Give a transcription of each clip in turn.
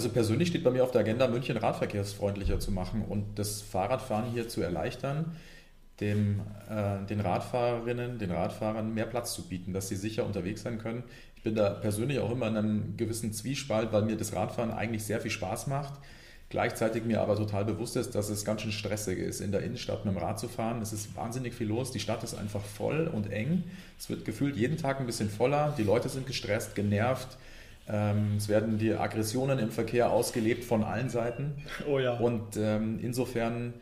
Also persönlich steht bei mir auf der Agenda, München radverkehrsfreundlicher zu machen und das Fahrradfahren hier zu erleichtern, dem, äh, den Radfahrerinnen, den Radfahrern mehr Platz zu bieten, dass sie sicher unterwegs sein können. Ich bin da persönlich auch immer in einem gewissen Zwiespalt, weil mir das Radfahren eigentlich sehr viel Spaß macht. Gleichzeitig mir aber total bewusst ist, dass es ganz schön stressig ist, in der Innenstadt mit dem Rad zu fahren. Es ist wahnsinnig viel los. Die Stadt ist einfach voll und eng. Es wird gefühlt jeden Tag ein bisschen voller. Die Leute sind gestresst, genervt. Ähm, es werden die Aggressionen im Verkehr ausgelebt von allen Seiten. Oh ja. Und ähm, insofern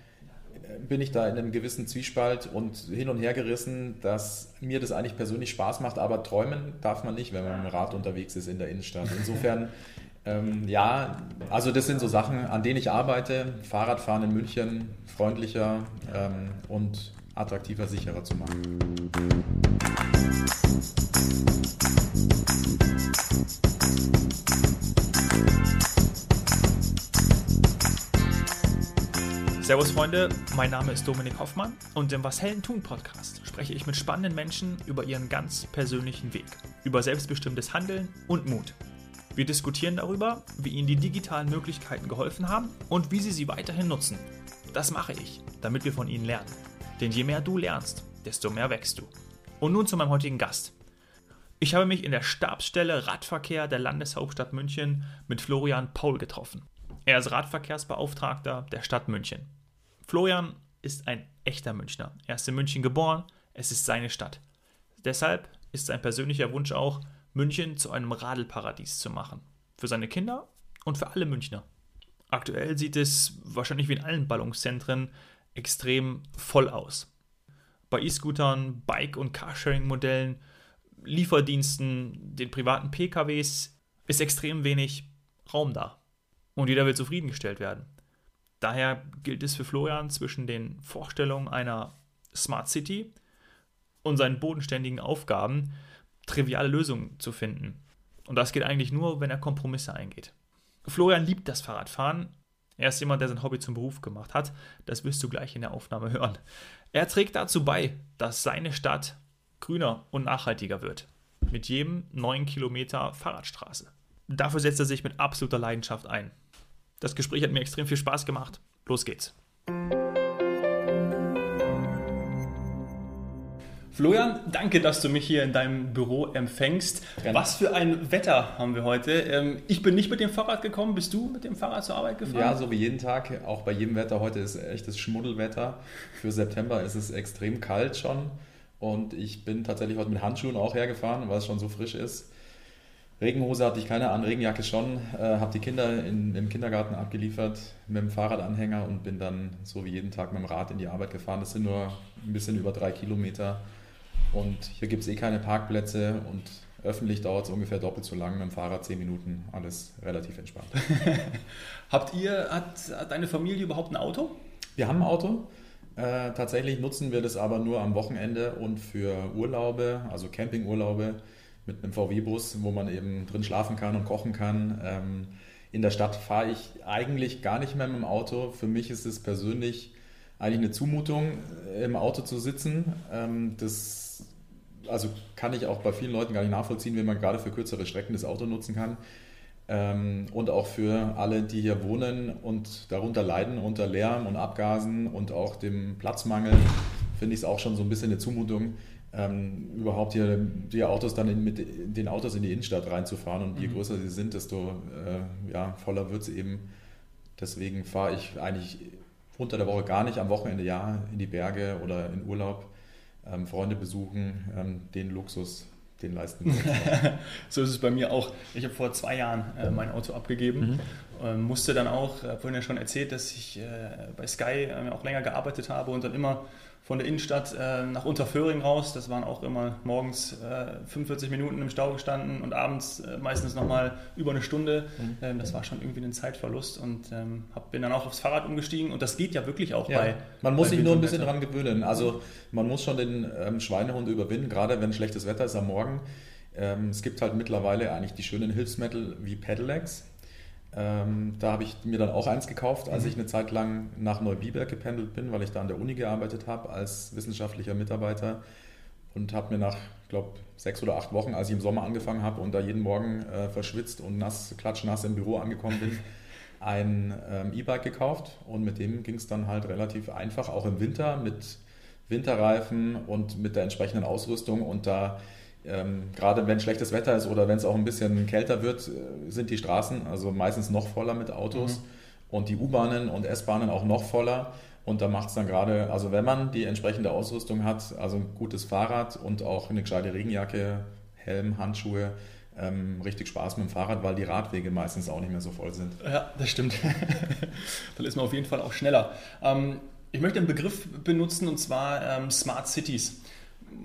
äh, bin ich da in einem gewissen Zwiespalt und hin und her gerissen, dass mir das eigentlich persönlich Spaß macht, aber träumen darf man nicht, wenn man mit dem Rad unterwegs ist in der Innenstadt. Insofern, ähm, ja, also das sind so Sachen, an denen ich arbeite. Fahrradfahren in München freundlicher ähm, und attraktiver, sicherer zu machen. Servus Freunde, mein Name ist Dominik Hoffmann und im Was Hellen tun Podcast spreche ich mit spannenden Menschen über ihren ganz persönlichen Weg, über selbstbestimmtes Handeln und Mut. Wir diskutieren darüber, wie ihnen die digitalen Möglichkeiten geholfen haben und wie sie sie weiterhin nutzen. Das mache ich, damit wir von ihnen lernen. Denn je mehr du lernst, desto mehr wächst du. Und nun zu meinem heutigen Gast. Ich habe mich in der Stabsstelle Radverkehr der Landeshauptstadt München mit Florian Paul getroffen. Er ist Radverkehrsbeauftragter der Stadt München. Florian ist ein echter Münchner. Er ist in München geboren, es ist seine Stadt. Deshalb ist sein persönlicher Wunsch auch, München zu einem Radelparadies zu machen. Für seine Kinder und für alle Münchner. Aktuell sieht es wahrscheinlich wie in allen Ballungszentren extrem voll aus. Bei E-Scootern, Bike- und Carsharing-Modellen, Lieferdiensten, den privaten PKWs ist extrem wenig Raum da. Und jeder will zufriedengestellt werden. Daher gilt es für Florian zwischen den Vorstellungen einer Smart City und seinen bodenständigen Aufgaben triviale Lösungen zu finden. Und das geht eigentlich nur, wenn er Kompromisse eingeht. Florian liebt das Fahrradfahren. Er ist jemand, der sein Hobby zum Beruf gemacht hat. Das wirst du gleich in der Aufnahme hören. Er trägt dazu bei, dass seine Stadt grüner und nachhaltiger wird. Mit jedem neuen Kilometer Fahrradstraße. Dafür setzt er sich mit absoluter Leidenschaft ein. Das Gespräch hat mir extrem viel Spaß gemacht. Los geht's. Florian, danke, dass du mich hier in deinem Büro empfängst. Gerne. Was für ein Wetter haben wir heute. Ähm, ich bin nicht mit dem Fahrrad gekommen. Bist du mit dem Fahrrad zur Arbeit gefahren? Ja, so wie jeden Tag. Auch bei jedem Wetter. Heute ist echtes Schmuddelwetter. Für September ist es extrem kalt schon. Und ich bin tatsächlich heute mit Handschuhen auch hergefahren, weil es schon so frisch ist. Regenhose hatte ich keine an, Regenjacke schon. Äh, habe die Kinder in, im Kindergarten abgeliefert mit dem Fahrradanhänger und bin dann so wie jeden Tag mit dem Rad in die Arbeit gefahren. Das sind nur ein bisschen über drei Kilometer. Und hier gibt es eh keine Parkplätze und öffentlich dauert es ungefähr doppelt so lang, mit dem Fahrrad zehn Minuten. Alles relativ entspannt. Habt ihr, hat, hat deine Familie überhaupt ein Auto? Wir haben ein Auto. Äh, tatsächlich nutzen wir das aber nur am Wochenende und für Urlaube, also Campingurlaube mit einem VW-Bus, wo man eben drin schlafen kann und kochen kann. Ähm, in der Stadt fahre ich eigentlich gar nicht mehr mit dem Auto. Für mich ist es persönlich eigentlich eine Zumutung, äh, im Auto zu sitzen. Ähm, das also kann ich auch bei vielen Leuten gar nicht nachvollziehen, wie man gerade für kürzere Strecken das Auto nutzen kann. Ähm, und auch für alle, die hier wohnen und darunter leiden unter Lärm und Abgasen und auch dem Platzmangel, finde ich es auch schon so ein bisschen eine Zumutung ähm, überhaupt hier die Autos dann in, mit den Autos in die Innenstadt reinzufahren. Und je mhm. größer sie sind, desto äh, ja, voller wird es eben. Deswegen fahre ich eigentlich unter der Woche gar nicht, am Wochenende ja in die Berge oder in Urlaub, ähm, Freunde besuchen, ähm, den Luxus, den leisten wir. so ist es bei mir auch. Ich habe vor zwei Jahren äh, mein Auto abgegeben. Mhm. Ähm, musste dann auch, äh, vorhin ja schon erzählt, dass ich äh, bei Sky äh, auch länger gearbeitet habe und dann immer von der Innenstadt äh, nach Unterföhring raus. Das waren auch immer morgens äh, 45 Minuten im Stau gestanden und abends äh, meistens nochmal über eine Stunde. Mhm. Ähm, das war schon irgendwie ein Zeitverlust und ähm, hab, bin dann auch aufs Fahrrad umgestiegen und das geht ja wirklich auch ja. bei. Man muss bei sich nur ein bisschen dran gewöhnen. Also man muss schon den ähm, Schweinehund überwinden, gerade wenn schlechtes Wetter ist am Morgen. Ähm, es gibt halt mittlerweile eigentlich die schönen Hilfsmittel wie Pedelecs. Ähm, da habe ich mir dann auch eins gekauft, als mhm. ich eine Zeit lang nach Neubiberg gependelt bin, weil ich da an der Uni gearbeitet habe als wissenschaftlicher Mitarbeiter. und habe mir nach, ich glaube, sechs oder acht Wochen, als ich im Sommer angefangen habe und da jeden Morgen äh, verschwitzt und nass, klatschnass im Büro angekommen bin, ein ähm, E-Bike gekauft und mit dem ging es dann halt relativ einfach, auch im Winter mit Winterreifen und mit der entsprechenden Ausrüstung und da ähm, gerade wenn schlechtes Wetter ist oder wenn es auch ein bisschen kälter wird, äh, sind die Straßen also meistens noch voller mit Autos mhm. und die U-Bahnen und S-Bahnen auch noch voller. Und da macht es dann gerade, also wenn man die entsprechende Ausrüstung hat, also ein gutes Fahrrad und auch eine gescheite Regenjacke, Helm, Handschuhe, ähm, richtig Spaß mit dem Fahrrad, weil die Radwege meistens auch nicht mehr so voll sind. Ja, das stimmt. Dann ist man auf jeden Fall auch schneller. Ähm, ich möchte einen Begriff benutzen und zwar ähm, Smart Cities.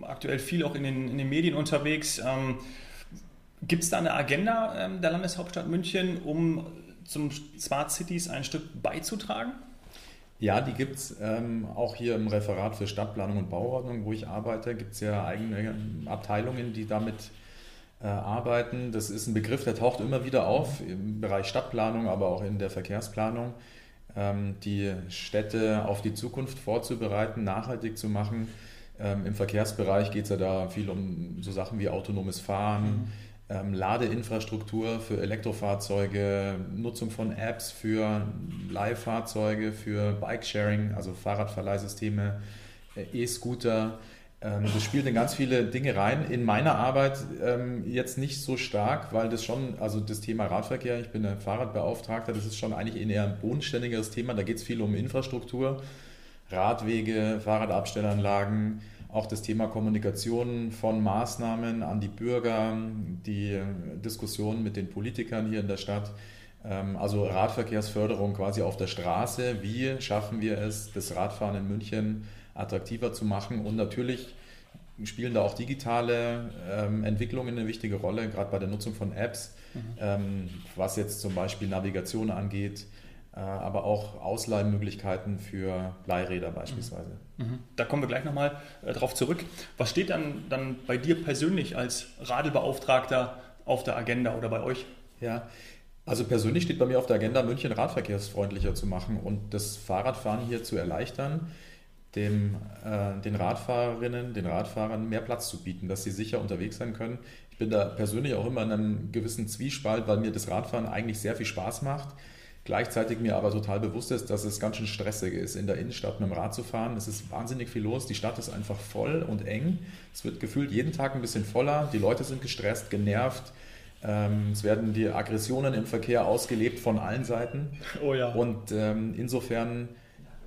Aktuell viel auch in den, in den Medien unterwegs. Ähm, Gibt es da eine Agenda ähm, der Landeshauptstadt München, um zum Smart Cities ein Stück beizutragen? Ja, die gibt es ähm, auch hier im Referat für Stadtplanung und Bauordnung, wo ich arbeite, gibt es ja eigene Abteilungen, die damit äh, arbeiten. Das ist ein Begriff, der taucht immer wieder auf im Bereich Stadtplanung, aber auch in der Verkehrsplanung, ähm, die Städte auf die Zukunft vorzubereiten, nachhaltig zu machen. Ähm, Im Verkehrsbereich geht es ja da viel um so Sachen wie autonomes Fahren. Mhm ähm, Ladeinfrastruktur für Elektrofahrzeuge, Nutzung von Apps für Leihfahrzeuge, für Bike-Sharing, also Fahrradverleihsysteme, äh, E-Scooter. Ähm, das spielt in ganz viele Dinge rein. In meiner Arbeit ähm, jetzt nicht so stark, weil das schon, also das Thema Radverkehr, ich bin ein Fahrradbeauftragter, das ist schon eigentlich eher ein bodenständigeres Thema. Da geht es viel um Infrastruktur, Radwege, Fahrradabstellanlagen, auch das Thema Kommunikation von Maßnahmen an die Bürger, die Diskussion mit den Politikern hier in der Stadt. Ähm, also Radverkehrsförderung quasi auf der Straße. Wie schaffen wir es, das Radfahren in München attraktiver zu machen? Und natürlich spielen da auch digitale ähm, Entwicklungen eine wichtige Rolle, gerade bei der Nutzung von Apps, mhm. ähm, was jetzt zum Beispiel Navigation angeht, äh, aber auch Ausleihmöglichkeiten für Leihräder beispielsweise. Mhm. Mhm. Da kommen wir gleich nochmal äh, drauf zurück. Was steht dann, dann bei dir persönlich als Radelbeauftragter auf der Agenda oder bei euch? Ja, also persönlich steht bei mir auf der Agenda, München radverkehrsfreundlicher zu machen und das Fahrradfahren hier zu erleichtern, dem, äh, den Radfahrerinnen, den Radfahrern mehr Platz zu bieten, dass sie sicher unterwegs sein können. Ich bin da persönlich auch immer in einem gewissen Zwiespalt, weil mir das Radfahren eigentlich sehr viel Spaß macht Gleichzeitig mir aber total bewusst ist, dass es ganz schön stressig ist, in der Innenstadt mit dem Rad zu fahren. Es ist wahnsinnig viel los. Die Stadt ist einfach voll und eng. Es wird gefühlt jeden Tag ein bisschen voller. Die Leute sind gestresst, genervt. Ähm, es werden die Aggressionen im Verkehr ausgelebt von allen Seiten. Oh ja. Und ähm, insofern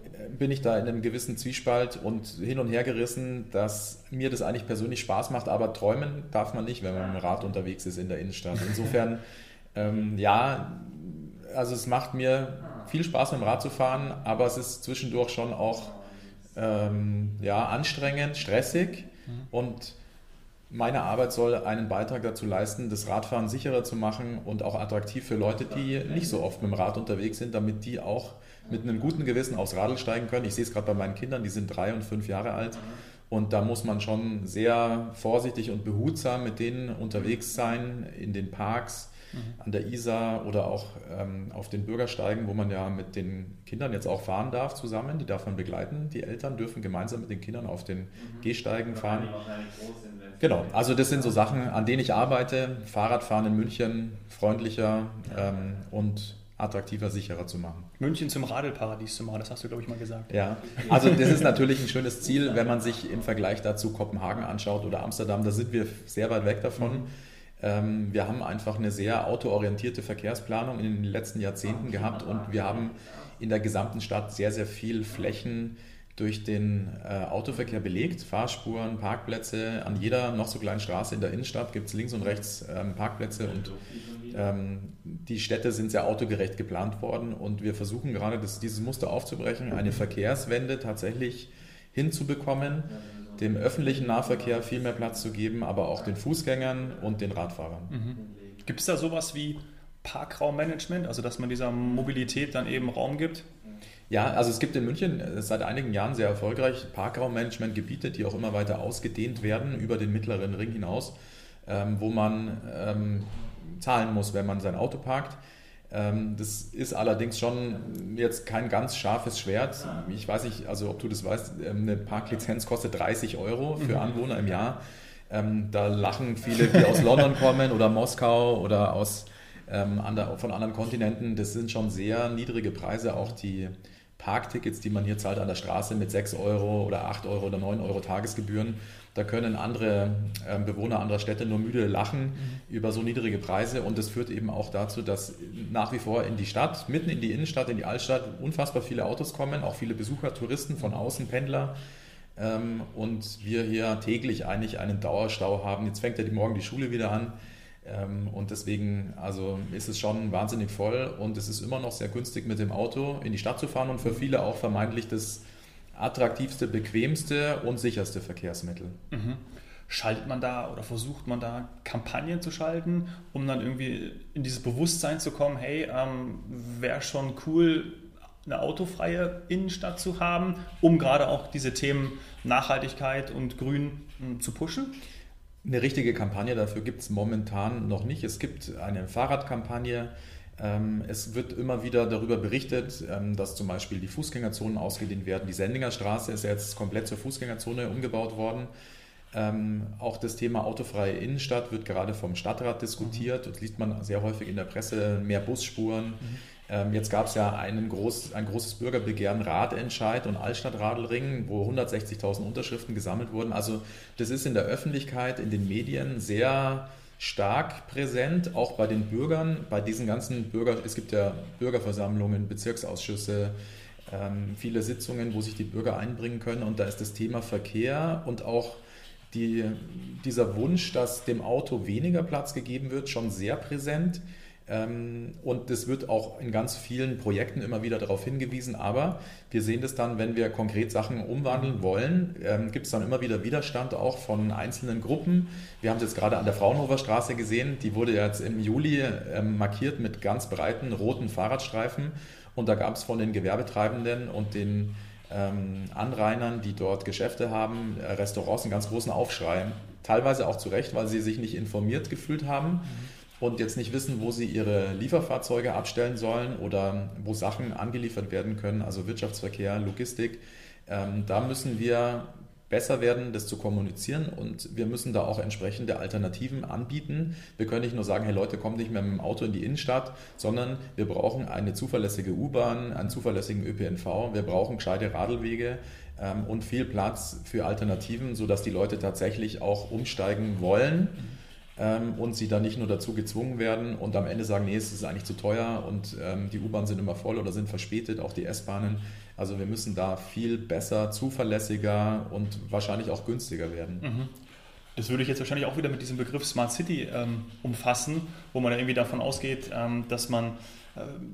äh, bin ich da in einem gewissen Zwiespalt und hin und her gerissen, dass mir das eigentlich persönlich Spaß macht, aber träumen darf man nicht, wenn man mit dem Rad unterwegs ist in der Innenstadt. Insofern, ähm, ja, also es macht mir viel Spaß mit dem Rad zu fahren, aber es ist zwischendurch schon auch ähm, ja, anstrengend, stressig mhm. und meine Arbeit soll einen Beitrag dazu leisten, das Radfahren sicherer zu machen und auch attraktiv für Leute, die nicht so oft mit dem Rad unterwegs sind, damit die auch mit einem guten Gewissen aufs Radl steigen können. Ich sehe es gerade bei meinen Kindern, die sind drei und fünf Jahre alt. Und da muss man schon sehr vorsichtig und behutsam mit denen unterwegs sein in den Parks, mhm. An der Isar oder auch ähm, auf den Bürgersteigen, wo man ja mit den Kindern jetzt auch fahren darf zusammen. Die darf man begleiten. Die Eltern dürfen gemeinsam mit den Kindern auf den mhm. Gehsteigen fahren. Genau, also das sind so Sachen, an denen ich arbeite. Fahrradfahren in München freundlicher ähm, und attraktiver, sicherer zu machen. München zum Radelparadies zu machen, das hast du, glaube ich, mal gesagt. Ja, also das ist natürlich ein schönes Ziel, wenn man sich im Vergleich dazu Kopenhagen anschaut oder Amsterdam, da sind wir sehr weit weg davon. Mhm. Ähm, wir haben einfach eine sehr autoorientierte Verkehrsplanung in den letzten Jahrzehnten gehabt und wir haben in der gesamten Stadt sehr, sehr viel Flächen durch den äh, Autoverkehr belegt. Fahrspuren, Parkplätze. An jeder noch so kleinen Straße in der Innenstadt gibt es links und rechts ähm, Parkplätze und ähm, die Städte sind sehr autogerecht geplant worden und wir versuchen gerade das, dieses Muster aufzubrechen, eine Verkehrswende tatsächlich hinzubekommen dem öffentlichen Nahverkehr viel mehr Platz zu geben, aber auch den Fußgängern und den Radfahrern. Mhm. Gibt es da sowas wie Parkraummanagement, also dass man dieser Mobilität dann eben Raum gibt? Ja, also es gibt in München äh, seit einigen Jahren sehr erfolgreich Parkraummanagement-Gebiete, die auch immer weiter ausgedehnt werden über den mittleren Ring hinaus, ähm, wo man ähm, zahlen muss, wenn man sein Auto parkt. Ähm, das ist allerdings schon jetzt kein ganz scharfes Schwert. Ich weiß nicht, also ob du das weißt, ähm, eine Parklizenz kostet 30 Euro für mhm. Anwohner im Jahr. Ähm, da lachen viele, die aus London kommen oder Moskau oder aus, von anderen Kontinenten. Das sind schon sehr niedrige Preise. Auch die Parktickets, die man hier zahlt an der Straße mit 6 Euro oder 8 Euro oder 9 Euro Tagesgebühren. Da können andere äh, Bewohner anderer Städte nur müde lachen mhm. über so niedrige Preise. Und das führt eben auch dazu, dass nach wie vor in die Stadt, mitten in die Innenstadt, in die Altstadt, unfassbar viele Autos kommen, auch viele Besucher, Touristen von außen, Pendler. Ähm, und wir hier täglich eigentlich einen Dauerstau haben. Jetzt fängt ja die, morgen die Schule wieder an. Ähm, und deswegen also ist es schon wahnsinnig voll und es ist immer noch sehr günstig mit dem Auto in die Stadt zu fahren und für viele auch vermeintlich das attraktivste, bequemste und sicherste Verkehrsmittel. Mhm. Schaltet man da oder versucht man da Kampagnen zu schalten, um dann irgendwie in dieses Bewusstsein zu kommen, hey, ähm, wäre schon cool, eine autofreie Innenstadt zu haben, um gerade auch diese Themen Nachhaltigkeit und Grün hm, zu pushen? Eine richtige Kampagne dafür gibt es momentan noch nicht. Es gibt eine Fahrradkampagne. Ähm, es wird immer wieder darüber berichtet, ähm, dass zum Beispiel die Fußgängerzonen ausgedehnt werden. Die Sendinger Straße ist jetzt komplett zur Fußgängerzone umgebaut worden. Ähm, auch das Thema autofreie Innenstadt wird gerade vom Stadtrat diskutiert. Das liest man sehr häufig in der Presse. Mehr Busspuren. Mhm. Jetzt gab es ja einen groß, ein großes Bürgerbegehren Ratentscheid und Altstadtradelring, wo 160.000 Unterschriften gesammelt wurden. Also das ist in der Öffentlichkeit, in den Medien sehr stark präsent, auch bei den Bürgern, bei diesen ganzen Bürger, es gibt ja Bürgerversammlungen, Bezirksausschüsse, ähm, viele Sitzungen, wo sich die Bürger einbringen können und da ist das Thema Verkehr und auch die, dieser Wunsch, dass dem Auto weniger Platz gegeben wird, schon sehr präsent. Ähm, und es wird auch in ganz vielen Projekten immer wieder darauf hingewiesen. Aber wir sehen das dann, wenn wir konkret Sachen umwandeln wollen, ähm, gibt es dann immer wieder Widerstand auch von einzelnen Gruppen. Wir haben es jetzt gerade an der Fraunhofer Straße gesehen. Die wurde jetzt im Juli ähm, markiert mit ganz breiten roten Fahrradstreifen. Und da gab es von den Gewerbetreibenden und den Anrainern, die dort Geschäfte haben, äh, Restaurants, einen ganz großen Aufschrei. Teilweise auch zu Recht, weil sie sich nicht informiert gefühlt haben. Mhm und jetzt nicht wissen, wo sie ihre Lieferfahrzeuge abstellen sollen oder wo Sachen angeliefert werden können, also Wirtschaftsverkehr, Logistik. Ähm, da müssen wir besser werden, das zu kommunizieren und wir müssen da auch entsprechende Alternativen anbieten. Wir können nicht nur sagen, hey Leute, kommt nicht mehr mit dem Auto in die Innenstadt, sondern wir brauchen eine zuverlässige U-Bahn, einen zuverlässigen ÖPNV, wir brauchen gescheite Radlwege ähm, und viel Platz für Alternativen, sodass die Leute tatsächlich auch umsteigen wollen. Ähm, und sie dann nicht nur dazu gezwungen werden und am Ende sagen, nee, es ist eigentlich zu teuer und ähm, die U-Bahnen sind immer voll oder sind verspätet, auch die S-Bahnen. Also wir müssen da viel besser, zuverlässiger und wahrscheinlich auch günstiger werden. Mhm. Das würde ich jetzt wahrscheinlich auch wieder mit diesem Begriff Smart City ähm, umfassen, wo man ja irgendwie davon ausgeht, ähm, dass man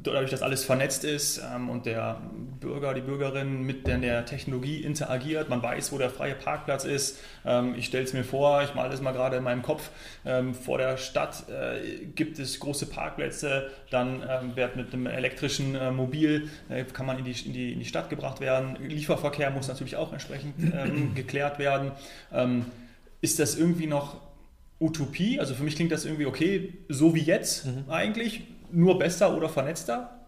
dadurch, dass alles vernetzt ist ähm, und der Bürger, die Bürgerin mit der, Technologie interagiert, man weiß, wo der freie Parkplatz ist. Ähm, ich stelle es mir vor, ich male das mal gerade in meinem Kopf, ähm, vor der Stadt äh, gibt es große Parkplätze, dann wird mit einem elektrischen äh, Mobil, kann man in die, in, die, in die Stadt gebracht werden. Lieferverkehr muss natürlich auch entsprechend geklärt werden. ist das irgendwie noch Utopie? Also für mich klingt das irgendwie okay, so wie jetzt mhm. eigentlich nur besser oder vernetzter?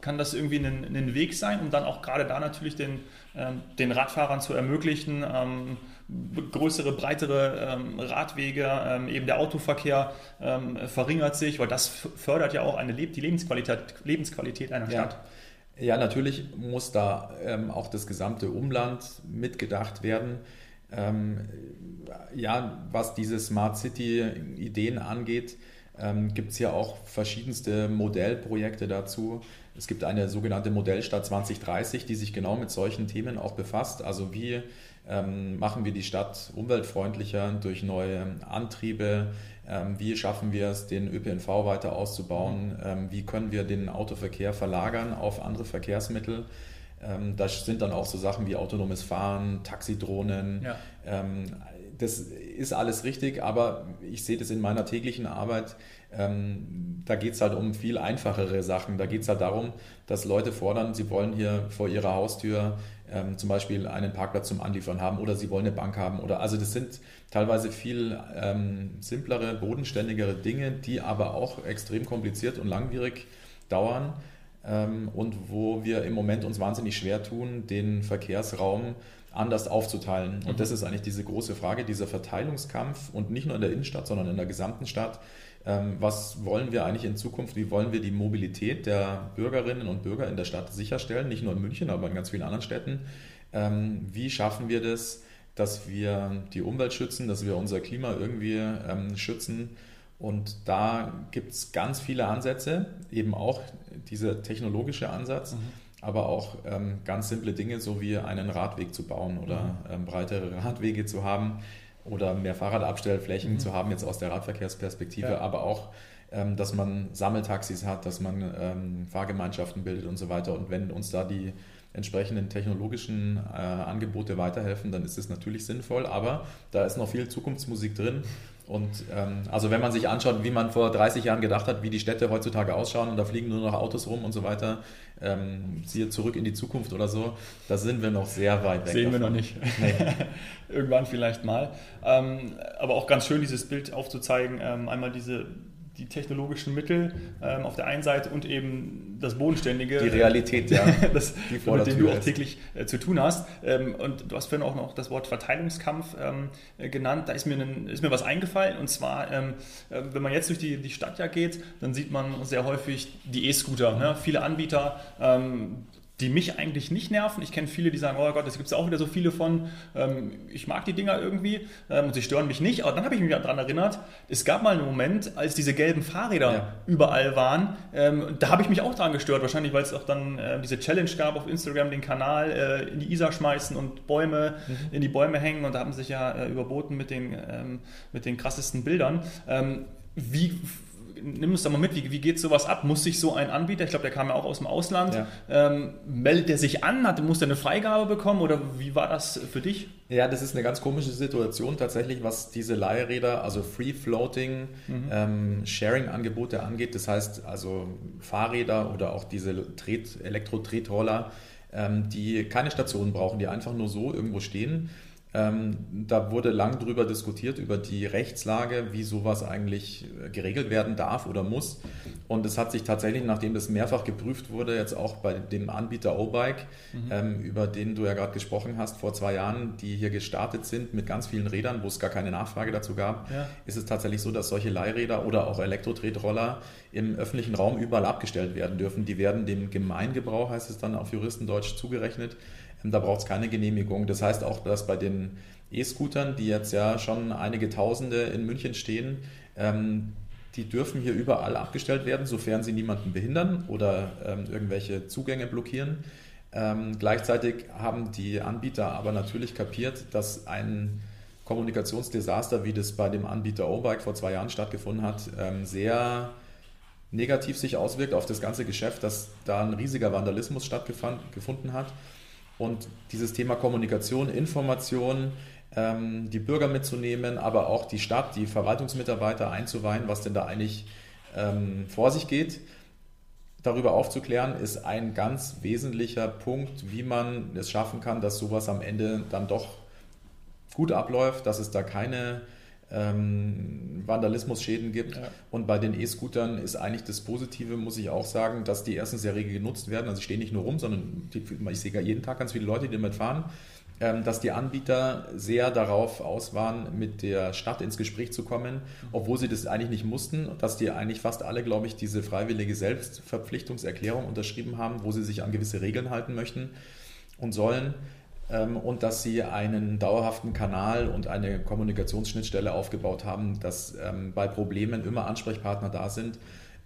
Kann das irgendwie ein, ein Weg sein, um dann auch gerade da natürlich den, ähm, den Radfahrern zu ermöglichen, ähm, größere, breitere ähm, Radwege, ähm, eben der Autoverkehr ähm, verringert sich, weil das fördert ja auch eine, die Lebensqualität, Lebensqualität einer Stadt. Ja. natürlich muss da ähm, auch das gesamte Umland mitgedacht werden. ja, was diese Smart City-Ideen angeht, ähm, gibt es ja auch verschiedenste Modellprojekte dazu. Es gibt eine sogenannte Modellstadt 2030, die sich genau mit solchen Themen auch befasst. Also wie ähm, machen wir die Stadt umweltfreundlicher durch neue Antriebe? Ähm, wie schaffen wir es, den ÖPNV weiter auszubauen? Ähm, wie können wir den Autoverkehr verlagern auf andere Verkehrsmittel? Ähm, da sind dann auch so Sachen wie autonomes Fahren, Taxidrohnen, ja. Das ist alles richtig, aber ich sehe das in meiner täglichen Arbeit. Ähm, da geht es halt um viel einfachere Sachen. Da geht es halt darum, dass Leute fordern, sie wollen hier vor ihrer Haustür ähm, zum Beispiel einen Parkplatz zum Anliefern haben oder sie wollen eine Bank haben. Oder also das sind teilweise viel ähm, simplere, bodenständigere Dinge, die aber auch extrem kompliziert und langwierig dauern ähm, und wo wir im Moment uns wahnsinnig schwer tun, den Verkehrsraum anders aufzuteilen. Und mhm. das ist eigentlich diese große Frage, dieser Verteilungskampf und nicht nur in der Innenstadt, sondern in der gesamten Stadt. Ähm, was wollen wir eigentlich in Zukunft? Wie wollen wir die Mobilität der Bürgerinnen und Bürger in der Stadt sicherstellen? Nicht nur in München, aber in ganz vielen anderen Städten. Ähm, wie schaffen wir das, dass wir die Umwelt schützen, dass wir unser Klima irgendwie ähm, schützen? Und da gibt es ganz viele Ansätze, eben auch dieser technologische Ansatz. Mhm aber auch ähm, ganz simple Dinge, so wie einen Radweg zu bauen oder mhm. ähm, breitere Radwege zu haben oder mehr Fahrradabstellflächen mhm. zu haben, jetzt aus der Radverkehrsperspektive, ja. aber auch, ähm, dass man Sammeltaxis hat, dass man ähm, Fahrgemeinschaften bildet und so weiter. Und wenn uns da die entsprechenden technologischen äh, Angebote weiterhelfen, dann ist es natürlich sinnvoll, aber da ist noch viel Zukunftsmusik drin und ähm, also wenn man sich anschaut, wie man vor 30 Jahren gedacht hat, wie die Städte heutzutage ausschauen und da fliegen nur noch Autos rum und so weiter, ähm, siehe zurück in die Zukunft oder so, da sind wir noch sehr weit weg. Sehen davon. wir noch nicht. Nee. Irgendwann vielleicht mal. Ähm, aber auch ganz schön, dieses Bild aufzuzeigen. Ähm, einmal diese die technologischen Mittel ähm, auf der einen Seite und eben das Bodenständige. Die Realität, ja. das, die mit dem du auch täglich äh, zu tun hast. Ähm, und du hast vorhin auch noch das Wort Verteilungskampf ähm, äh, genannt. Da ist mir, ein, ist mir was eingefallen. Und zwar, ähm, äh, wenn man jetzt durch die, die Stadt ja geht, dann sieht man sehr häufig die E-Scooter. Ne? Viele Anbieter ähm, die mich eigentlich nicht nerven. Ich kenne viele, die sagen, oh Gott, es gibt auch wieder so viele von, ähm, ich mag die Dinger irgendwie ähm, und sie stören mich nicht. Aber dann habe ich mich daran erinnert, es gab mal einen Moment, als diese gelben Fahrräder ja. überall waren. Ähm, da habe ich mich auch daran gestört, wahrscheinlich, weil es auch dann äh, diese Challenge gab auf Instagram, den Kanal äh, in die Isar schmeißen und Bäume mhm. in die Bäume hängen. Und da haben sie sich ja äh, überboten mit den, mit den krassesten Bildern. Wie nimm uns da mal mit, wie, wie geht sowas ab? Muss sich so ein Anbieter, ich glaube, der kam ja auch aus dem Ausland, ja. ähm, meldet der sich an, hat, muss der eine Freigabe bekommen oder wie war das für dich? Ja, das ist eine ganz komische Situation tatsächlich, was diese Leihräder, also Free-Floating, mhm. ähm, Sharing-Angebote angeht. Das heißt also Fahrräder oder auch diese Elektro-Tretroller, ähm, die keine Station brauchen, die einfach nur so irgendwo stehen ähm, da wurde lang drüber diskutiert, über die Rechtslage, wie sowas eigentlich äh, geregelt werden darf oder muss. Und es hat sich tatsächlich, nachdem das mehrfach geprüft wurde, jetzt auch bei dem Anbieter O-Bike, mhm. ähm, über den du ja gerade gesprochen hast, vor zwei Jahren, die hier gestartet sind mit ganz vielen Rädern, wo es gar keine Nachfrage dazu gab, ja. ist es tatsächlich so, dass solche Leihräder oder auch Elektrotretroller im öffentlichen Raum überall abgestellt werden dürfen. Die werden dem Gemeingebrauch, heißt es dann auf Juristendeutsch, zugerechnet. Da braucht es keine Genehmigung. Das heißt auch, dass bei den E-Scootern, die jetzt ja schon einige Tausende in München stehen, ähm, die dürfen hier überall abgestellt werden, sofern sie niemanden behindern oder ähm, irgendwelche Zugänge blockieren. Ähm, gleichzeitig haben die Anbieter aber natürlich kapiert, dass ein Kommunikationsdesaster, wie das bei dem Anbieter O-Bike vor zwei Jahren stattgefunden hat, ähm, sehr negativ sich auswirkt auf das ganze Geschäft, dass da ein riesiger Vandalismus stattgefunden hat. Und dieses Thema Kommunikation, Information, ähm, die Bürger mitzunehmen, aber auch die Stadt, die Verwaltungsmitarbeiter einzuweihen, was denn da eigentlich ähm, vor sich geht, darüber aufzuklären, ist ein ganz wesentlicher Punkt, wie man es schaffen kann, dass sowas am Ende dann doch gut abläuft, dass es da keine ähm, Vandalismusschäden gibt. Ja. Und bei den E-Scootern ist eigentlich das Positive, muss ich auch sagen, dass die erstens sehr rege genutzt werden. Also ich stehe nicht nur rum, sondern die, ich sehe jeden Tag ganz viele Leute, die damit fahren. Ähm, dass die Anbieter sehr darauf aus waren, mit der Stadt ins Gespräch zu kommen, obwohl sie das eigentlich nicht mussten, dass die eigentlich fast alle, glaube ich, diese freiwillige Selbstverpflichtungserklärung unterschrieben haben, wo sie sich an gewisse Regeln halten möchten und sollen. Ähm, und dass sie einen dauerhaften Kanal und eine Kommunikationsschnittstelle aufgebaut haben, dass ähm, bei Problemen immer Ansprechpartner da sind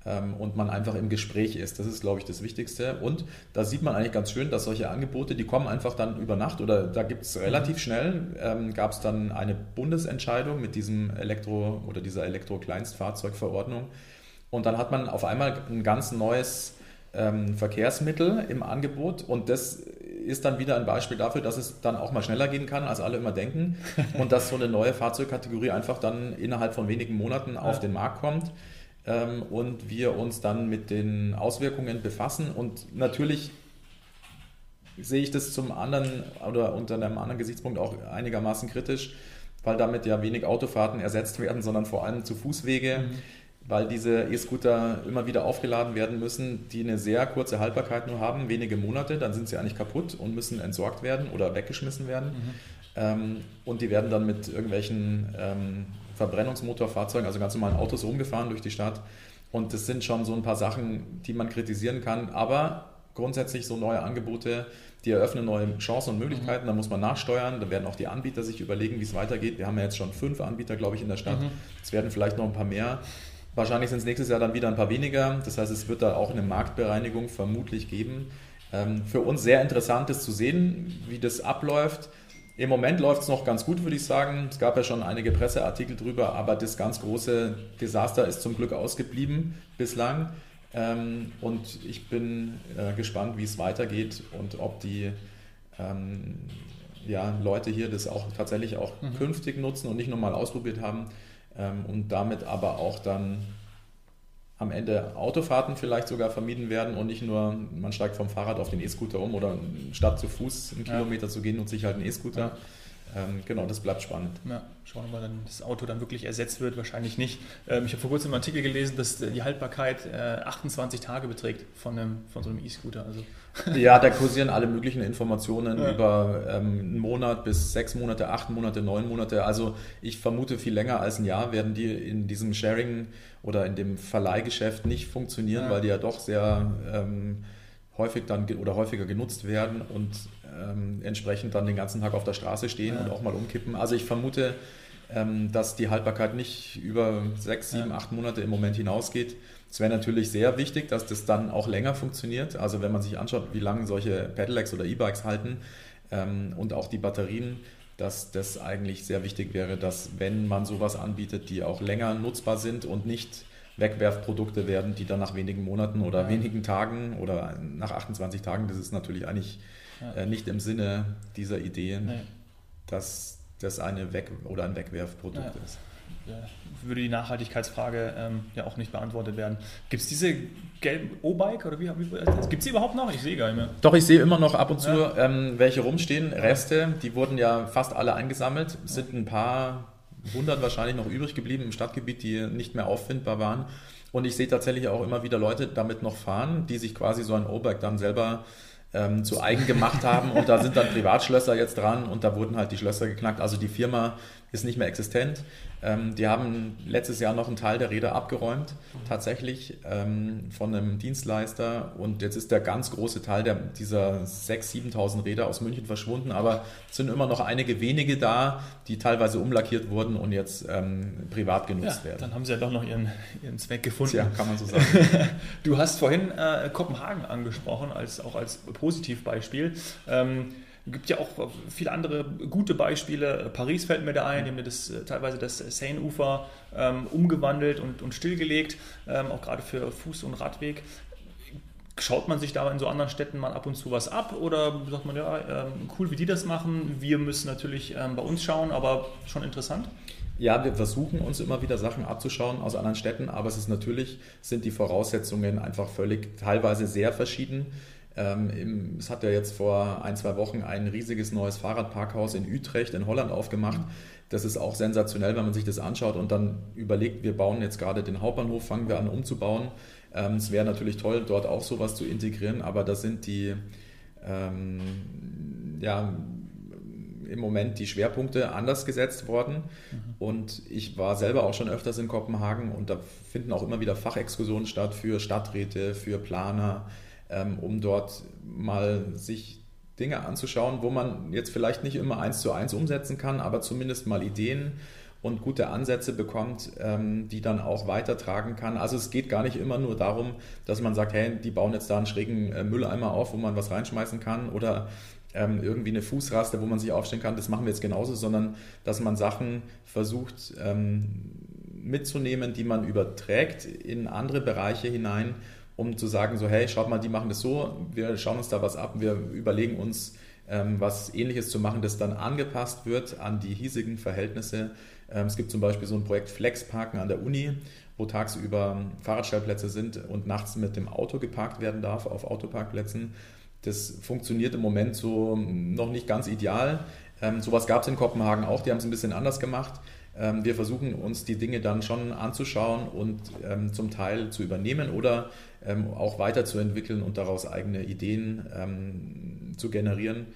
ähm, und man einfach im Gespräch ist. Das ist, glaube ich, das Wichtigste. Und da sieht man eigentlich ganz schön, dass solche Angebote, die kommen einfach dann über Nacht oder da gibt es relativ schnell, ähm, gab es dann eine Bundesentscheidung mit diesem Elektro- oder dieser Elektro-Kleinstfahrzeugverordnung. Und dann hat man auf einmal ein ganz neues ähm, Verkehrsmittel im Angebot und das ist dann wieder ein Beispiel dafür, dass es dann auch mal schneller gehen kann, als alle immer denken und dass so eine neue Fahrzeugkategorie einfach dann innerhalb von wenigen Monaten auf ja. den Markt kommt ähm, und wir uns dann mit den Auswirkungen befassen und natürlich sehe ich das zum anderen oder unter einem anderen Gesichtspunkt auch einigermaßen kritisch, weil damit ja wenig Autofahrten ersetzt werden, sondern vor allem zu Fußwege. Mhm weil diese E-Scooter immer wieder aufgeladen werden müssen, die eine sehr kurze Haltbarkeit nur haben, wenige Monate, dann sind sie eigentlich kaputt und müssen entsorgt werden oder weggeschmissen werden. Mhm. Ähm, und die werden dann mit irgendwelchen ähm, Verbrennungsmotorfahrzeugen, also ganz normalen Autos rumgefahren durch die Stadt. Und das sind schon so ein paar Sachen, die man kritisieren kann. Aber grundsätzlich so neue Angebote, die eröffnen neue Chancen und Möglichkeiten. Mhm. Da muss man nachsteuern. Da werden auch die Anbieter sich überlegen, wie es weitergeht. Wir haben ja jetzt schon fünf Anbieter, glaube ich, in der Stadt. Mhm. Es werden vielleicht noch ein paar mehr. Wahrscheinlich sind es nächstes Jahr dann wieder ein paar weniger. Das heißt, es wird da auch eine Marktbereinigung vermutlich geben. Ähm, für uns sehr interessant ist zu sehen, wie das abläuft. Im Moment läuft es noch ganz gut, würde ich sagen. Es gab ja schon einige Presseartikel drüber, aber das ganz große Desaster ist zum Glück ausgeblieben bislang. Ähm, und ich bin äh, gespannt, wie es weitergeht und ob die ähm, ja, Leute hier das auch tatsächlich auch mhm. künftig nutzen und nicht nur mal ausprobiert haben und damit aber auch dann am Ende Autofahrten vielleicht sogar vermieden werden und nicht nur, man steigt vom Fahrrad auf den E-Scooter um oder statt zu Fuß einen Kilometer ja. zu gehen, nutze ich halt einen E-Scooter. Ja. Ähm, genau, das bleibt spannend. Ja, schauen wir mal, dann das Auto dann wirklich ersetzt wird, wahrscheinlich nicht. Ähm, ich habe vor kurzem einen Artikel gelesen, dass die Haltbarkeit äh, 28 Tage beträgt von, einem, von so einem E-Scooter. Also. Ja, da kursieren alle möglichen Informationen ja. über ähm, einen Monat bis sechs Monate, acht Monate, neun Monate. Also ich vermute, viel länger als ein Jahr werden die in diesem Sharing oder in dem Verleihgeschäft nicht funktionieren, ja. weil die ja doch sehr ähm, häufig dann oder häufiger genutzt werden und ähm, entsprechend dann den ganzen Tag auf der Straße stehen ja. und auch mal umkippen. Also ich vermute, ähm, dass die Haltbarkeit nicht über sechs, sieben, ja. acht Monate im Moment hinausgeht. Es wäre natürlich sehr wichtig, dass das dann auch länger funktioniert. Also wenn man sich anschaut, wie lange solche Pedelecs oder E-Bikes halten ähm, und auch die Batterien, dass das eigentlich sehr wichtig wäre, dass wenn man sowas anbietet, die auch länger nutzbar sind und nicht Wegwerfprodukte werden, die dann nach wenigen Monaten oder ja. wenigen Tagen oder nach 28 Tagen, das ist natürlich eigentlich ja. äh, nicht im Sinne dieser Idee, nee. dass das eine Weg oder ein Wegwerfprodukt ja. ist. würde die Nachhaltigkeitsfrage ähm, ja auch nicht beantwortet werden. Gibt es diese gelben O-Bike oder wie, wie gibt es die überhaupt noch? Ich sehe gar nicht mehr. Doch, ich sehe immer noch ab und zu ähm, welche rumstehen. Reste, die wurden ja fast alle eingesammelt. Es sind ein paar 100 wahrscheinlich noch übrig geblieben im Stadtgebiet, die nicht mehr auffindbar waren. Und ich sehe tatsächlich auch immer wieder Leute damit noch fahren, die sich quasi so ein O-Bike dann selber ähm, zu eigen gemacht haben. Und da sind dann Privatschlösser jetzt dran und da wurden halt die Schlösser geknackt. Also die Firma ist nicht mehr existent. Ähm, die haben letztes Jahr noch einen Teil der Räder abgeräumt, tatsächlich ähm, von einem Dienstleister. Und jetzt ist der ganz große Teil der, dieser 6.000, 7.000 Räder aus München verschwunden. Aber es sind immer noch einige wenige da, die teilweise umlackiert wurden und jetzt ähm, privat genutzt ja, werden. Dann haben sie ja doch noch ihren, ihren Zweck gefunden. Ja, kann man so sagen. du hast vorhin äh, Kopenhagen angesprochen, als, auch als Positivbeispiel. Ähm, gibt ja auch viele andere gute Beispiele. Paris fällt mir da ein, die haben das, äh, teilweise das Seine-Ufer ähm, umgewandelt und, und stillgelegt, ähm, auch gerade für Fuß- und Radweg. Schaut man sich da in so anderen Städten mal ab und zu was ab oder sagt man, ja, ähm, cool, wie die das machen, wir müssen natürlich ähm, bei uns schauen, aber schon interessant? Ja, wir versuchen uns immer wieder Sachen abzuschauen aus anderen Städten, aber es ist natürlich, sind die Voraussetzungen einfach völlig teilweise sehr verschieden. Ähm, es hat ja jetzt vor ein, zwei Wochen ein riesiges neues Fahrradparkhaus in Utrecht in Holland aufgemacht. Das ist auch sensationell, wenn man sich das anschaut und dann überlegt, wir bauen jetzt gerade den Hauptbahnhof, fangen wir an umzubauen. Ähm, es wäre natürlich toll, dort auch sowas zu integrieren, aber da sind die, ähm, ja, im Moment die Schwerpunkte anders gesetzt worden. Mhm. Und ich war selber auch schon öfters in Kopenhagen und da finden auch immer wieder Fachexkursionen statt für Stadträte, für Planer, um dort mal sich Dinge anzuschauen, wo man jetzt vielleicht nicht immer eins zu eins umsetzen kann, aber zumindest mal Ideen und gute Ansätze bekommt, ähm, die dann auch weitertragen kann. Also es geht gar nicht immer nur darum, dass man sagt, hey, die bauen jetzt da einen schrägen äh, Mülleimer auf, wo man was reinschmeißen kann oder ähm, irgendwie eine Fußraste, wo man sich aufstellen kann. Das machen wir jetzt genauso, sondern dass man Sachen versucht mitzunehmen, die man überträgt in andere Bereiche hinein um zu sagen, so hey, schaut mal, die machen das so, wir schauen uns da was ab, wir überlegen uns, ähm, was ähnliches zu machen, das dann angepasst wird an die hiesigen Verhältnisse. Ähm, es gibt zum Beispiel so ein Projekt Flexparken an der Uni, wo tagsüber Fahrradstellplätze sind und nachts mit dem Auto geparkt werden darf auf Autoparkplätzen. Das funktioniert im Moment so noch nicht ganz ideal. Ähm, sowas gab es in Kopenhagen auch, die haben es ein bisschen anders gemacht. Ähm, wir versuchen uns die Dinge dann schon anzuschauen und ähm, zum Teil zu übernehmen oder ähm, auch weiterzuentwickeln und daraus eigene Ideen ähm, zu generieren.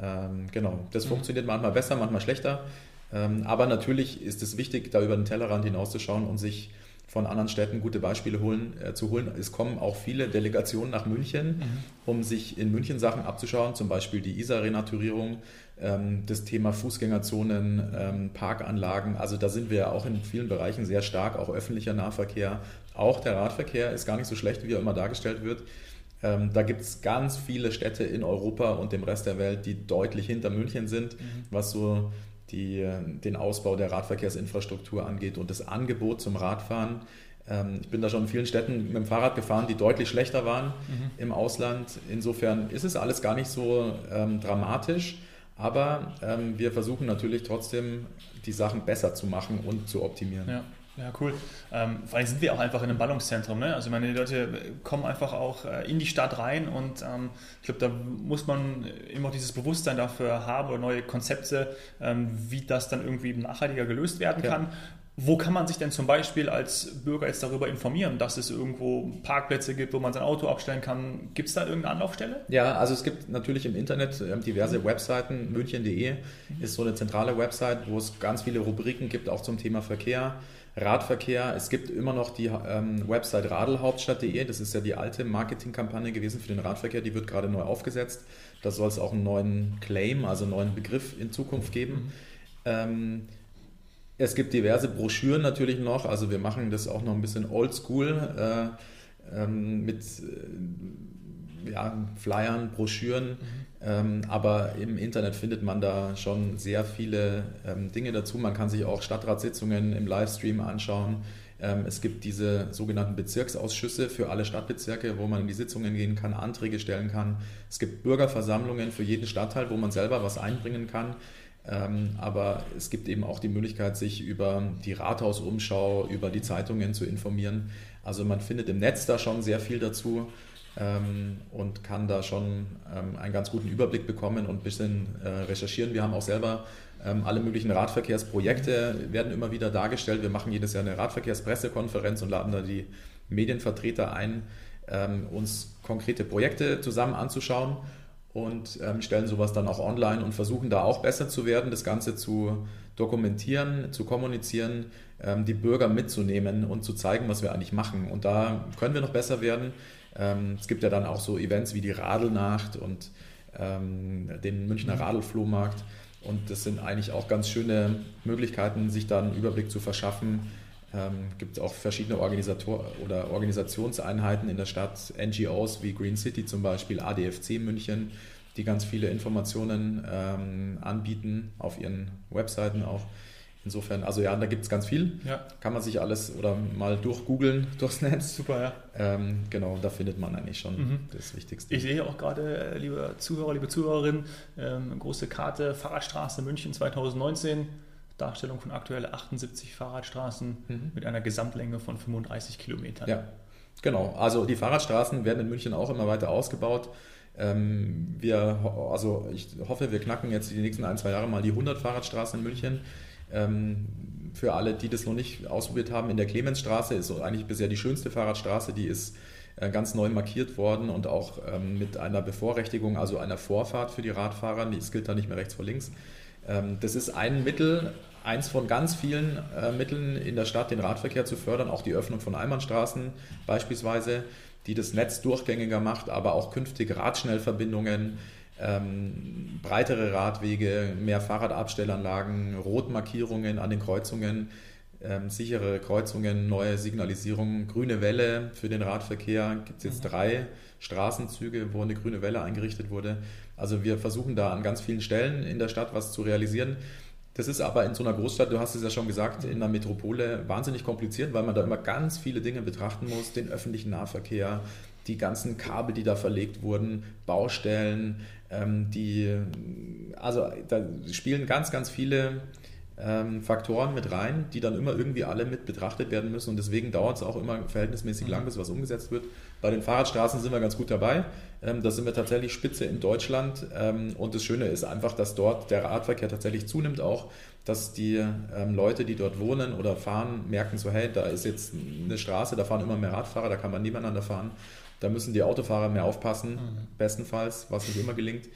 Ähm, genau, das mhm. funktioniert manchmal besser, manchmal schlechter. Ähm, aber natürlich ist es wichtig, da über den Tellerrand hinauszuschauen und sich von anderen Städten gute Beispiele holen, äh, zu holen. Es kommen auch viele Delegationen nach München, mhm. um sich in München Sachen abzuschauen, zum Beispiel die Isar-Renaturierung, ähm, das Thema Fußgängerzonen, ähm, Parkanlagen. Also da sind wir auch in vielen Bereichen sehr stark, auch öffentlicher Nahverkehr. Auch der Radverkehr ist gar nicht so schlecht, wie er immer dargestellt wird. Ähm, da gibt es ganz viele Städte in Europa und dem Rest der Welt, die deutlich hinter München sind, mhm. was so die, den Ausbau der Radverkehrsinfrastruktur angeht und das Angebot zum Radfahren. Ähm, ich bin da schon in vielen Städten mit dem Fahrrad gefahren, die deutlich schlechter waren mhm. im Ausland. Insofern ist es alles gar nicht so ähm, dramatisch, aber ähm, wir versuchen natürlich trotzdem, die Sachen besser zu machen und zu optimieren. Ja. Ja, cool. Ähm, vor allem sind wir auch einfach in einem Ballungszentrum. Ne? Also meine, die Leute kommen einfach auch äh, in die Stadt rein und ähm, ich glaube, da muss man immer dieses Bewusstsein dafür haben oder neue Konzepte, ähm, wie das dann irgendwie nachhaltiger gelöst werden kann. Ja. Wo kann man sich denn zum Beispiel als Bürger jetzt darüber informieren, dass es irgendwo Parkplätze gibt, wo man sein Auto abstellen kann? Gibt es da irgendeine Anlaufstelle? Ja, also es gibt natürlich im Internet ähm, diverse. Webseiten. München.de mhm. ist so eine zentrale Website, wo es ganz viele Rubriken gibt, auch zum Thema Verkehr. Radverkehr. Es gibt immer noch die ähm, Website radelhauptstadt.de. Das ist ja die alte Marketingkampagne gewesen für den Radverkehr. Die wird gerade neu aufgesetzt. Da soll es auch einen neuen Claim, also einen neuen Begriff in Zukunft geben. Mhm. Ähm, es gibt diverse Broschüren natürlich noch. Also wir machen das auch noch ein bisschen oldschool äh, ähm, mit äh, ja, Flyern, Broschüren. Mhm. Ähm, aber im Internet findet man da schon sehr viele ähm, Dinge dazu. Man kann sich auch Stadtratssitzungen im Livestream anschauen. Ähm, es gibt diese sogenannten Bezirksausschüsse für alle Stadtbezirke, wo man in die Sitzungen gehen kann, Anträge stellen kann. Es gibt Bürgerversammlungen für jeden Stadtteil, wo man selber was einbringen kann. Ähm, aber es gibt eben auch die Möglichkeit, sich über die Rathausumschau, über die Zeitungen zu informieren. Also man findet im Netz da schon sehr viel dazu und kann da schon ähm, einen ganz guten Überblick bekommen und ein bisschen äh, recherchieren. Wir haben auch selber ähm, alle möglichen Radverkehrsprojekte, werden immer wieder dargestellt. Wir machen jedes Jahr eine Radverkehrspressekonferenz und laden da die Medienvertreter ein, ähm, uns konkrete Projekte zusammen anzuschauen und ähm, stellen sowas dann auch online und versuchen da auch besser zu werden, das Ganze zu dokumentieren, zu kommunizieren, ähm, die Bürger mitzunehmen und zu zeigen, was wir eigentlich machen. Und da können wir noch besser werden. Ähm, es gibt ja dann auch so Events wie die Radelnacht und ähm, den Münchner mhm. Radelflohmarkt. Und das sind eigentlich auch ganz schöne Möglichkeiten, sich da einen Überblick zu verschaffen. Ähm, gibt auch verschiedene Organisator oder Organisationseinheiten in der Stadt, NGOs wie Green City zum Beispiel, ADFC München, die ganz viele Informationen ähm, anbieten auf ihren Webseiten auch. Insofern, also ja, da gibt es ganz viel. Ja. Kann man sich alles oder mal durchgoogeln durchs Netz. Super, ja. Ähm, genau, da findet man eigentlich schon mhm. das Wichtigste. Ich sehe auch gerade, äh, liebe Zuhörer, liebe Zuhörerinnen, ähm, große Karte Fahrradstraße München 2019. Darstellung von aktuell 78 Fahrradstraßen mhm. mit einer Gesamtlänge von 35 Kilometern. Ja, genau. Also die Fahrradstraßen werden in München auch immer weiter ausgebaut. Ähm, wir, also ich hoffe, wir knacken jetzt die nächsten ein, zwei Jahre mal die 100 Fahrradstraßen in München. Ähm, für alle, die das noch nicht ausprobiert haben, in der Clemensstraße ist eigentlich bisher die schönste Fahrradstraße, die ist äh, ganz neu markiert worden und auch ähm, mit einer Bevorrechtigung, also einer Vorfahrt für die Radfahrer. Es gilt da nicht mehr rechts vor links. Ähm, das ist ein Mittel, eins von ganz vielen äh, Mitteln in der Stadt, den Radverkehr zu fördern, auch die Öffnung von Einbahnstraßen beispielsweise, die das Netz durchgängiger macht, aber auch künftig Radschnellverbindungen ähm, breitere Radwege, mehr Fahrradabstellanlagen, Rotmarkierungen an den Kreuzungen, ähm, sichere Kreuzungen, neue Signalisierung, grüne Welle für den Radverkehr. Gibt es jetzt mhm. drei Straßenzüge, wo eine grüne Welle eingerichtet wurde. Also wir versuchen da an ganz vielen Stellen in der Stadt was zu realisieren. Das ist aber in so einer Großstadt, du hast es ja schon gesagt, in einer Metropole wahnsinnig kompliziert, weil man da immer ganz viele Dinge betrachten muss, den öffentlichen Nahverkehr, die ganzen Kabel, die da verlegt wurden, Baustellen, ähm, die, also da spielen ganz, ganz viele ähm, Faktoren mit rein, die dann immer irgendwie alle mit betrachtet werden müssen und deswegen dauert es auch immer verhältnismäßig lang, bis was umgesetzt wird. Bei den Fahrradstraßen sind wir ganz gut dabei. Ähm, da sind wir tatsächlich Spitze in Deutschland ähm, und das Schöne ist einfach, dass dort der Radverkehr tatsächlich zunimmt auch, dass die ähm, Leute, die dort wohnen oder fahren, merken so, hey, da ist jetzt eine Straße, da fahren immer mehr Radfahrer, da kann man nebeneinander fahren. Da müssen die Autofahrer mehr aufpassen, mhm. bestenfalls, was nicht immer gelingt.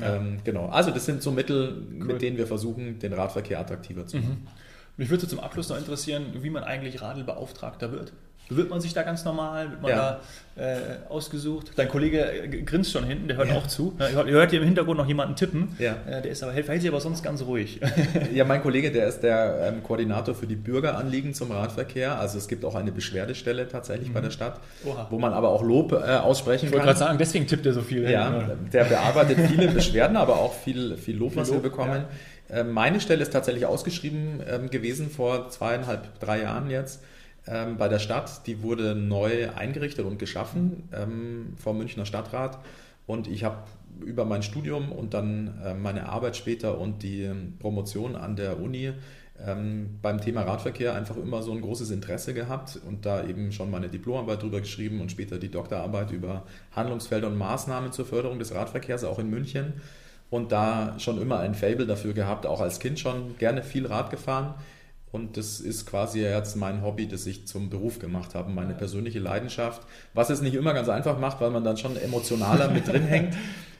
Ja. Ähm, genau, also das sind so Mittel, cool. mit denen wir versuchen, den Radverkehr attraktiver zu machen. Mhm. Mich würde zum Abschluss noch interessieren, wie man eigentlich Radelbeauftragter wird. Bewirbt man sich da ganz normal? Wird man ja. da äh, ausgesucht? Dein Kollege äh, grinst schon hinten, der hört ja. auch zu. Ihr hört hier im Hintergrund noch jemanden tippen. Ja. Äh, der ist aber, hält sich aber sonst ganz ruhig. Ja, mein Kollege, der ist der ähm, Koordinator für die Bürgeranliegen zum Radverkehr. Also es gibt auch eine Beschwerdestelle tatsächlich mhm. bei der Stadt, Oha. wo man aber auch Lob äh, aussprechen ich kann. Ich wollte gerade sagen, deswegen tippt er so viel. Ja, der bearbeitet viele Beschwerden, aber auch viel, viel Lob, viel was Lob, wir bekommen. Ja. Ähm, meine Stelle ist tatsächlich ausgeschrieben ähm, gewesen vor zweieinhalb, drei Jahren jetzt ähm, bei der Stadt. Die wurde neu eingerichtet und geschaffen ähm, vom Münchner Stadtrat. Und ich habe über mein Studium und dann äh, meine Arbeit später und die ähm, Promotion an der Uni ähm, beim Thema Radverkehr einfach immer so ein großes Interesse gehabt und da eben schon meine Diplomarbeit drüber geschrieben und später die Doktorarbeit über Handlungsfelder und Maßnahmen zur Förderung des Radverkehrs auch in München und da schon immer ein Fable dafür gehabt, auch als Kind schon gerne viel Rad gefahren. Und das ist quasi jetzt mein Hobby, das ich zum Beruf gemacht habe, meine persönliche Leidenschaft. Was es nicht immer ganz einfach macht, weil man dann schon emotionaler mit drin hängt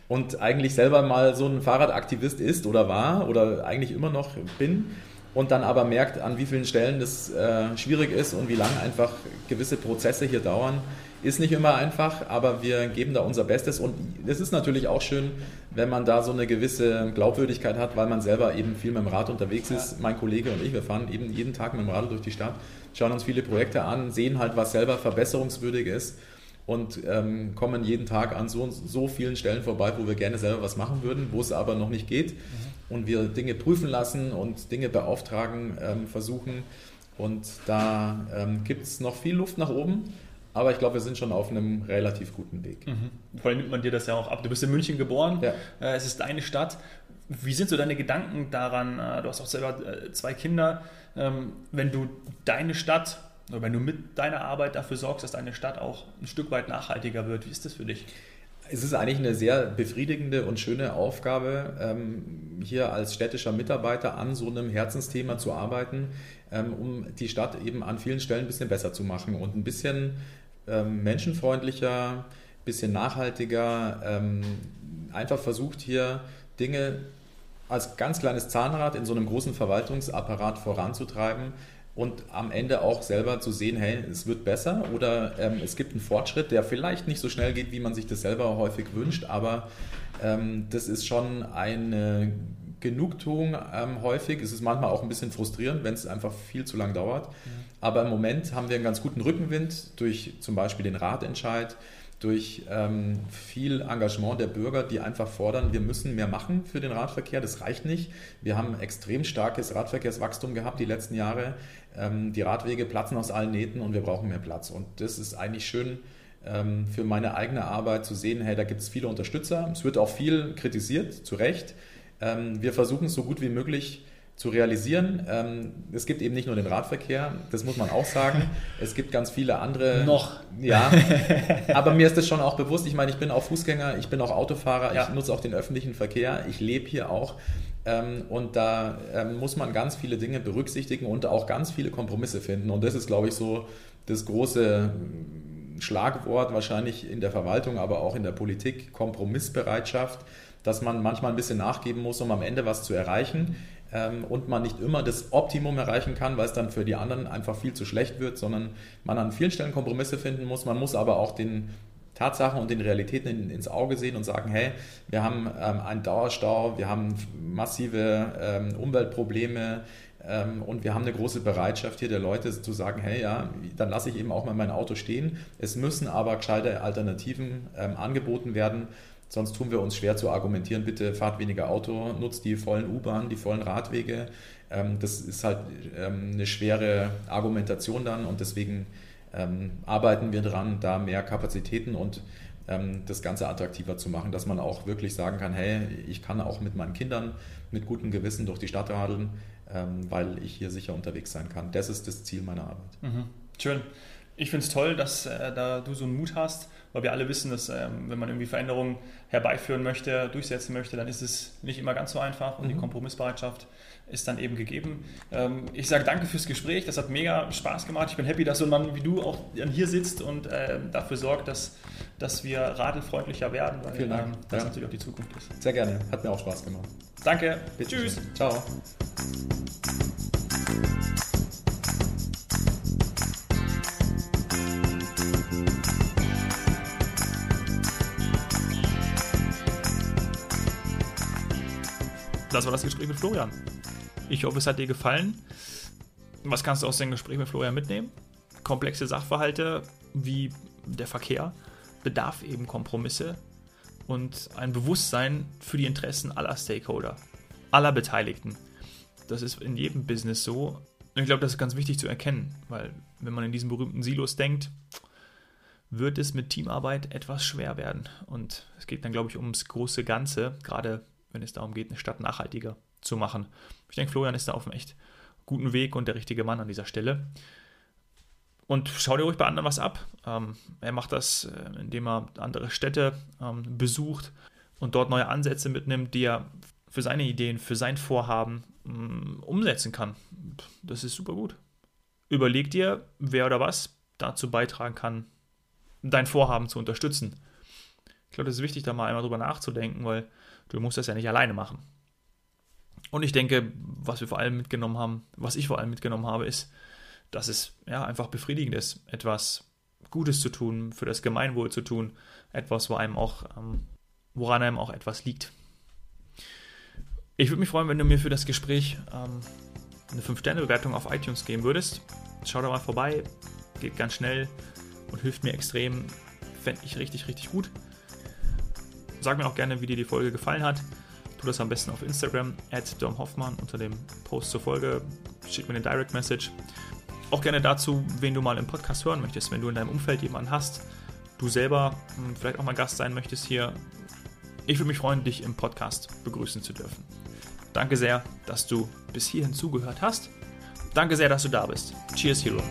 und eigentlich selber mal so ein Fahrradaktivist ist oder war oder eigentlich immer noch bin und dann aber merkt, an wie vielen Stellen das äh, schwierig ist und wie lange einfach gewisse Prozesse hier dauern ist nicht immer einfach, aber wir geben da unser Bestes und es ist natürlich auch schön, wenn man da so eine gewisse Glaubwürdigkeit hat, weil man selber eben viel mit dem Rad unterwegs ist. Mein Kollege und ich, wir fahren eben jeden Tag mit dem Rad durch die Stadt, schauen uns viele Projekte an, sehen halt, was selber verbesserungswürdig ist und ähm, kommen jeden Tag an so, so vielen Stellen vorbei, wo wir gerne selber was machen würden, wo es aber noch nicht geht mhm. und wir Dinge prüfen lassen und Dinge beauftragen, ähm, versuchen und da ähm, gibt es noch viel Luft nach oben. Aber ich glaube, wir sind schon auf einem relativ guten Weg. Mhm. Vor allem nimmt man dir das ja auch ab. Du bist in München geboren, ja. Äh, es ist deine Stadt. Wie sind so deine Gedanken daran? Äh, du hast auch selber äh, zwei Kinder. Ähm, wenn du deine Stadt oder wenn du mit deiner Arbeit dafür sorgst, dass deine Stadt auch ein Stück weit nachhaltiger wird, wie ist das für dich? Es ist eigentlich eine sehr befriedigende und schöne Aufgabe, ähm, hier als städtischer Mitarbeiter an so einem Herzensthema zu arbeiten, ähm, um die Stadt eben an vielen Stellen ein bisschen besser zu machen und ein bisschen ähm, menschenfreundlicher, bisschen nachhaltiger, ähm, einfach versucht hier Dinge als ganz kleines Zahnrad in so einem großen Verwaltungsapparat voranzutreiben und am Ende auch selber zu sehen, hey, es wird besser oder ähm, es gibt einen Fortschritt, der vielleicht nicht so schnell geht, wie man sich das selber häufig wünscht, aber ähm, das ist schon eine Genugtuung ähm, häufig. Es ist manchmal auch ein bisschen frustrierend, wenn es einfach viel zu lang dauert. Ja. Aber im Moment haben wir einen ganz guten Rückenwind durch zum Beispiel den Ratentscheid, durch ähm, viel Engagement der Bürger, die einfach fordern, wir müssen mehr machen für den Radverkehr. Das reicht nicht. Wir haben extrem starkes Radverkehrswachstum gehabt die letzten Jahre. Ähm, die Radwege platzen aus allen Nähten und wir brauchen mehr Platz. Und das ist eigentlich schön ähm, für meine eigene Arbeit zu sehen, hey, da gibt es viele Unterstützer. Es wird auch viel kritisiert, zu Recht. Ähm, wir versuchen es so gut wie möglich zu realisieren. Ähm, es gibt eben nicht nur den Radverkehr, das muss man auch sagen. Es gibt ganz viele andere. Noch. Ja. Aber mir ist das schon auch bewusst. Ich meine, ich bin auch Fußgänger, ich bin auch Autofahrer, ja. ich nutze auch den öffentlichen Verkehr, ich lebe hier auch. Ähm, und da ähm, muss man ganz viele Dinge berücksichtigen und auch ganz viele Kompromisse finden. Und das ist, glaube ich, so das große Schlagwort wahrscheinlich in der Verwaltung, aber auch in der Politik, Kompromissbereitschaft dass man manchmal ein bisschen nachgeben muss, um am Ende was zu erreichen ähm, und man nicht immer das Optimum erreichen kann, weil es dann für die anderen einfach viel zu schlecht wird, sondern man an vielen Stellen Kompromisse finden muss. Man muss aber auch den Tatsachen und den Realitäten in, ins Auge sehen und sagen, hey, wir haben ähm, einen Dauerstau, wir haben massive ähm, Umweltprobleme, ähm, und wir haben eine große Bereitschaft hier der Leute zu sagen, hey, ja, dann lasse ich eben auch mal mein Auto stehen. Es müssen aber gescheite Alternativen ähm, angeboten werden. Sonst tun wir uns schwer zu argumentieren, bitte fahrt weniger Auto, nutzt die vollen U-Bahn, die vollen Radwege. Ähm, das ist halt ähm, eine schwere Argumentation dann und deswegen ähm, arbeiten wir dran, da mehr Kapazitäten und das Ganze attraktiver zu machen, dass man auch wirklich sagen kann, hey, ich kann auch mit meinen Kindern mit gutem Gewissen durch die Stadt radeln. weil ich hier sicher unterwegs sein kann. Das ist das Ziel meiner Arbeit. Mhm. Schön. Ich finde es toll, dass äh, da du so einen Mut hast, weil wir alle wissen, dass ähm, wenn man irgendwie Veränderungen herbeiführen möchte, durchsetzen möchte, dann ist es nicht immer ganz so einfach und mhm. die Kompromissbereitschaft ist dann eben gegeben. Ähm, ich sage danke fürs Gespräch, das hat mega Spaß gemacht. Ich bin happy, dass so ein Mann wie du auch hier sitzt und äh, dafür sorgt, dass, dass wir radelfreundlicher werden, weil Vielen Dank. Ähm, das ja. natürlich auch die Zukunft ist. Sehr gerne, hat mir auch Spaß gemacht. Danke, Bitte Tschüss. Schön. Ciao. Das war das Gespräch mit Florian. Ich hoffe, es hat dir gefallen. Was kannst du aus dem Gespräch mit Florian mitnehmen? Komplexe Sachverhalte wie der Verkehr bedarf eben Kompromisse und ein Bewusstsein für die Interessen aller Stakeholder, aller Beteiligten. Das ist in jedem Business so. Und ich glaube, das ist ganz wichtig zu erkennen, weil wenn man in diesen berühmten Silos denkt, wird es mit Teamarbeit etwas schwer werden. Und es geht dann, glaube ich, ums große Ganze, gerade wenn es darum geht, eine Stadt nachhaltiger zu machen. Ich denke, Florian ist da auf einem echt guten Weg und der richtige Mann an dieser Stelle. Und schau dir ruhig bei anderen was ab. Ähm, er macht das, äh, indem er andere Städte ähm, besucht und dort neue Ansätze mitnimmt, die er für seine Ideen, für sein Vorhaben ähm, umsetzen kann. Das ist super gut. Überleg dir, wer oder was dazu beitragen kann, dein Vorhaben zu unterstützen. Ich glaube, das ist wichtig, da mal einmal drüber nachzudenken, weil du musst das ja nicht alleine machen. Und ich denke, was wir vor allem mitgenommen haben, was ich vor allem mitgenommen habe, ist, dass es ja einfach befriedigend ist, etwas Gutes zu tun, für das Gemeinwohl zu tun, etwas, wo einem auch, ähm, woran einem auch etwas liegt. Ich würde mich freuen, wenn du mir für das Gespräch ähm, eine 5-Sterne-Bewertung auf iTunes geben würdest. Schau da mal vorbei, geht ganz schnell und hilft mir extrem. Fände ich richtig, richtig gut. Sag mir auch gerne, wie dir die Folge gefallen hat. Tu das am besten auf Instagram, at Hoffmann unter dem Post zur Folge. Schick mir eine Direct Message. Auch gerne dazu, wen du mal im Podcast hören möchtest. Wenn du in deinem Umfeld jemanden hast, du selber hm, vielleicht auch mal Gast sein möchtest hier. Ich würde mich freuen, dich im Podcast begrüßen zu dürfen. Danke sehr, dass du bis hierhin zugehört hast. Danke sehr, dass du da bist. Cheers, Hero.